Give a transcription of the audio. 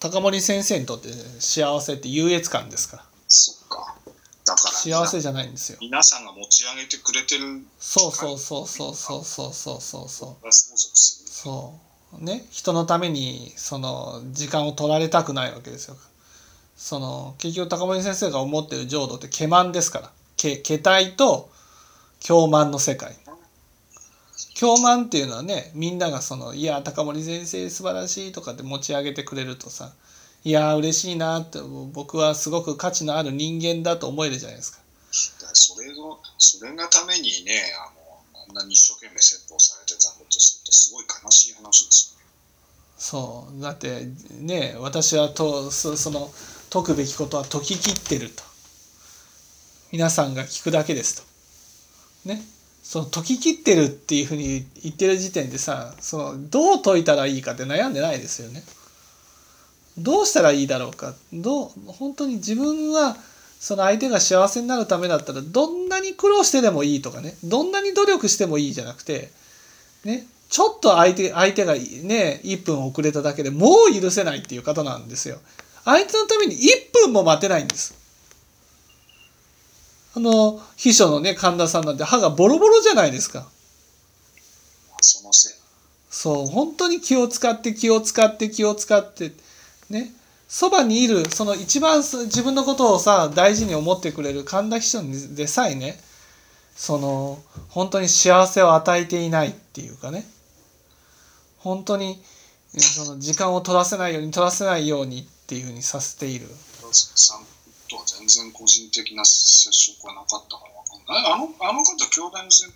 高森先生にとって幸せって優越感ですから。そっか。だから、幸せじゃないんですよ。皆さんが持ち上げてくれてる。そうそうそうそうそうそうそうそう。そう。そうね。人のためにその時間を取られたくないわけですよ。その結局高森先生が思ってる浄土って欺瞞ですから。け気体と狂慢の世界狂慢っていうのはねみんながその「いや高森先生素晴らしい」とかって持ち上げてくれるとさ「いや嬉しいな」って僕はすごく価値のある人間だと思えるじゃないですか。それの、それがためにね、あの、あんなに一生懸命説法されてたのとすると、すごい悲しい話ですよね。そう。だってね私はとそその解くべきことは解き切ってると。皆さんが聞くだけですと。ねその解き切ってるっていうふうに言ってる時点でさそのどう解いたらいいかって悩んでないですよねどうしたらいいだろうかどう本当に自分はその相手が幸せになるためだったらどんなに苦労してでもいいとかねどんなに努力してもいいじゃなくてねちょっと相手相手がね1分遅れただけでもう許せないっていう方なんですよ。相手のために1分も待てないんです。あの秘書のね神田さんなんて歯がボロボロじゃないですか。そのせい。そう本当に気を使って気を使って気を使ってね。そばにいるその一番す自分のことをさ大事に思ってくれる神田秘書でさえね。その本当に幸せを与えていないっていうかね。本当にえその時間を取らせないように取らせないようにっていうふうにさせているとは全然個人的な接触はなかったから分かんない。あの、あの方、兄弟の先